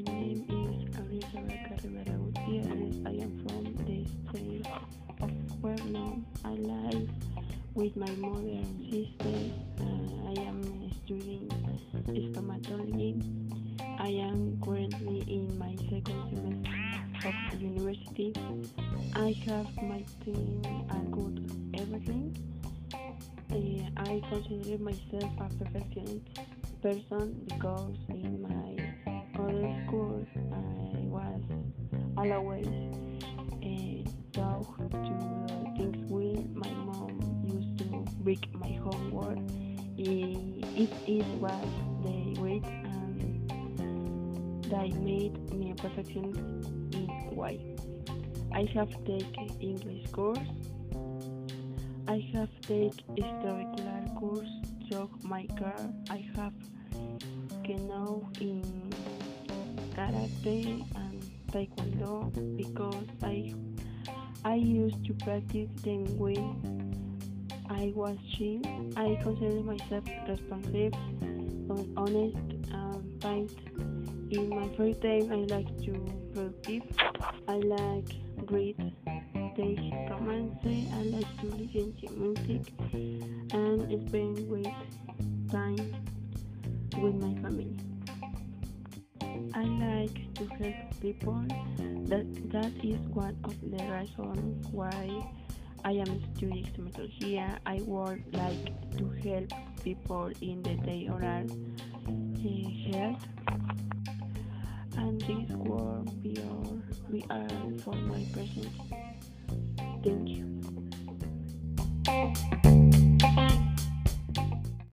My name is Arizona Carrera Gutierrez. I am from the state of Puebla. I live with my mother and sister. Uh, I am studying stomatology. I am currently in my second semester of university. I have my team and good everything. Uh, I consider myself a perfectionist person because in my school I was always uh, taught to things well. My mom used to break my homework. It, it was the weight and that made me a perfectionist in why. I have taken English course. I have taken extracurricular course through my car. I have canoe in karate and taekwondo because I I used to practice them when I was child. I consider myself responsive, honest, um, and kind. In my free time, I like to productive. I like read, take romance. I like to listen to music and spend with time with my family. Help people. That that is one of the reasons why I am studying stomatology. I would like to help people in the day oral uh, health. And this will be all we are for my present. Thank you.